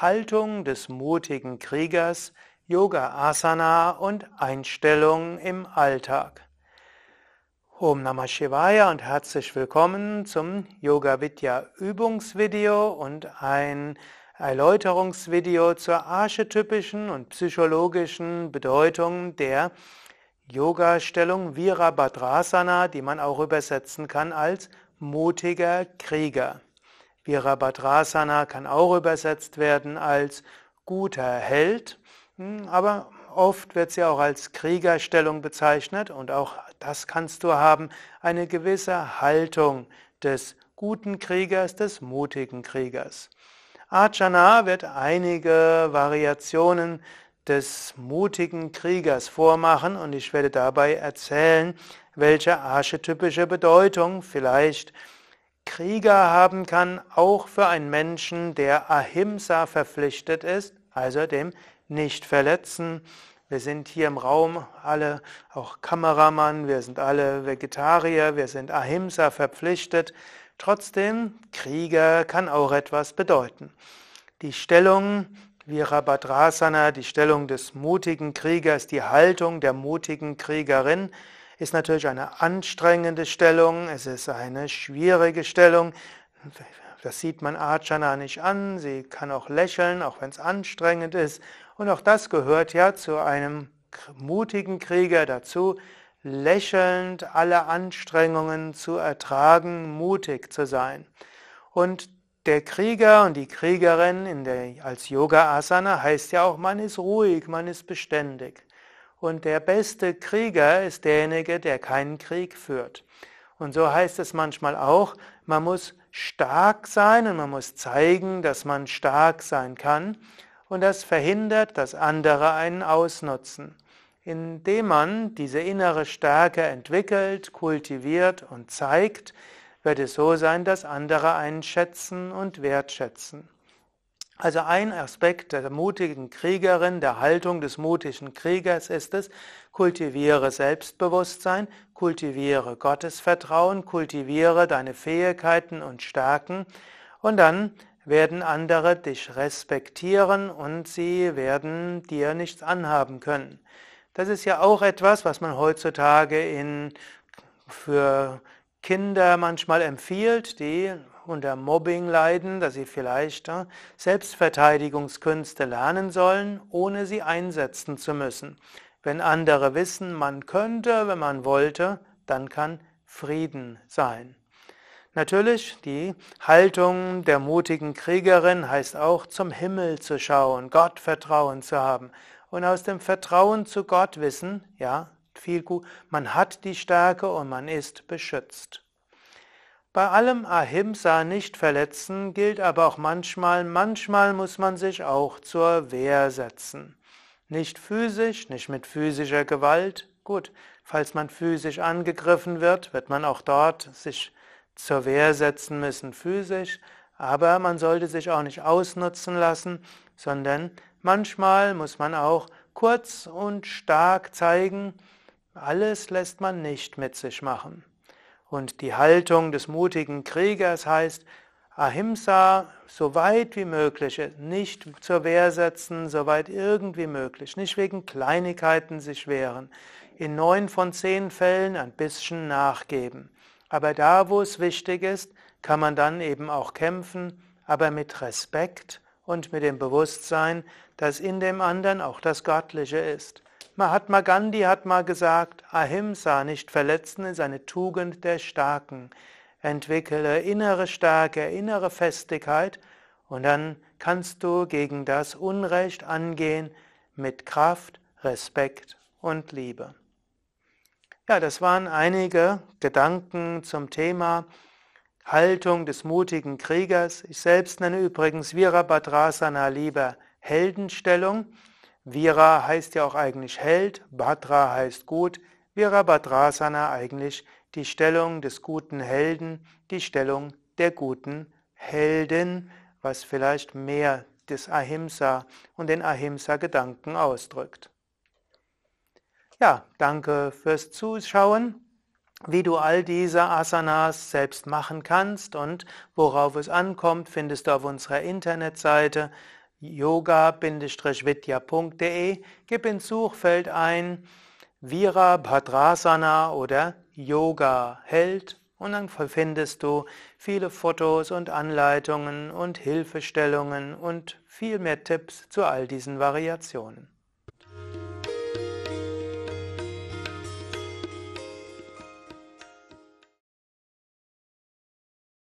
Haltung des mutigen Kriegers, Yoga Asana und Einstellung im Alltag. Om Namah Shivaya und herzlich willkommen zum Yoga Vidya Übungsvideo und ein Erläuterungsvideo zur archetypischen und psychologischen Bedeutung der Yoga-Stellung Virabhadrasana, die man auch übersetzen kann als mutiger Krieger. Virabhadrasana kann auch übersetzt werden als guter Held, hm, aber oft wird sie auch als Kriegerstellung bezeichnet und auch das kannst du haben, eine gewisse Haltung des guten Kriegers, des mutigen Kriegers. Archana wird einige Variationen des mutigen Kriegers vormachen und ich werde dabei erzählen, welche archetypische Bedeutung vielleicht Krieger haben kann, auch für einen Menschen, der Ahimsa verpflichtet ist, also dem Nicht-Verletzen. Wir sind hier im Raum alle auch Kameramann, wir sind alle Vegetarier, wir sind Ahimsa verpflichtet. Trotzdem, Krieger kann auch etwas bedeuten. Die Stellung Virabhadrasana, die Stellung des mutigen Kriegers, die Haltung der mutigen Kriegerin, ist natürlich eine anstrengende Stellung, es ist eine schwierige Stellung. Das sieht man Archana nicht an, sie kann auch lächeln, auch wenn es anstrengend ist. Und auch das gehört ja zu einem mutigen Krieger dazu, lächelnd alle Anstrengungen zu ertragen, mutig zu sein. Und der Krieger und die Kriegerin in der, als Yoga Asana heißt ja auch, man ist ruhig, man ist beständig. Und der beste Krieger ist derjenige, der keinen Krieg führt. Und so heißt es manchmal auch, man muss stark sein und man muss zeigen, dass man stark sein kann. Und das verhindert, dass andere einen ausnutzen. Indem man diese innere Stärke entwickelt, kultiviert und zeigt, wird es so sein, dass andere einen schätzen und wertschätzen. Also ein Aspekt der mutigen Kriegerin, der Haltung des mutigen Kriegers ist es, kultiviere Selbstbewusstsein, kultiviere Gottesvertrauen, kultiviere deine Fähigkeiten und Stärken und dann werden andere dich respektieren und sie werden dir nichts anhaben können. Das ist ja auch etwas, was man heutzutage in, für Kinder manchmal empfiehlt, die unter Mobbing leiden, dass sie vielleicht Selbstverteidigungskünste lernen sollen, ohne sie einsetzen zu müssen. Wenn andere wissen, man könnte, wenn man wollte, dann kann Frieden sein. Natürlich, die Haltung der mutigen Kriegerin heißt auch, zum Himmel zu schauen, Gott Vertrauen zu haben und aus dem Vertrauen zu Gott wissen, ja, viel gut, man hat die Stärke und man ist beschützt. Bei allem Ahimsa nicht verletzen gilt aber auch manchmal, manchmal muss man sich auch zur Wehr setzen. Nicht physisch, nicht mit physischer Gewalt. Gut, falls man physisch angegriffen wird, wird man auch dort sich zur Wehr setzen müssen physisch, aber man sollte sich auch nicht ausnutzen lassen, sondern manchmal muss man auch kurz und stark zeigen, alles lässt man nicht mit sich machen. Und die Haltung des mutigen Kriegers heißt, Ahimsa so weit wie möglich, nicht zur Wehr setzen, so weit irgendwie möglich, nicht wegen Kleinigkeiten sich wehren, in neun von zehn Fällen ein bisschen nachgeben. Aber da, wo es wichtig ist, kann man dann eben auch kämpfen, aber mit Respekt und mit dem Bewusstsein, dass in dem anderen auch das Göttliche ist. Mahatma Gandhi hat mal gesagt, Ahimsa, nicht verletzen, ist eine Tugend der Starken. Entwickle innere Stärke, innere Festigkeit und dann kannst du gegen das Unrecht angehen mit Kraft, Respekt und Liebe. Ja, das waren einige Gedanken zum Thema Haltung des mutigen Kriegers. Ich selbst nenne übrigens Virabhadrasana lieber Heldenstellung. Vira heißt ja auch eigentlich Held, Bhadra heißt gut, Virabhadrasana eigentlich die Stellung des guten Helden, die Stellung der guten Heldin, was vielleicht mehr des Ahimsa und den Ahimsa-Gedanken ausdrückt. Ja, danke fürs Zuschauen. Wie du all diese Asanas selbst machen kannst und worauf es ankommt, findest du auf unserer Internetseite yoga-vidya.de, gib ins Suchfeld ein Virabhadrasana oder Yoga Held und dann findest du viele Fotos und Anleitungen und Hilfestellungen und viel mehr Tipps zu all diesen Variationen.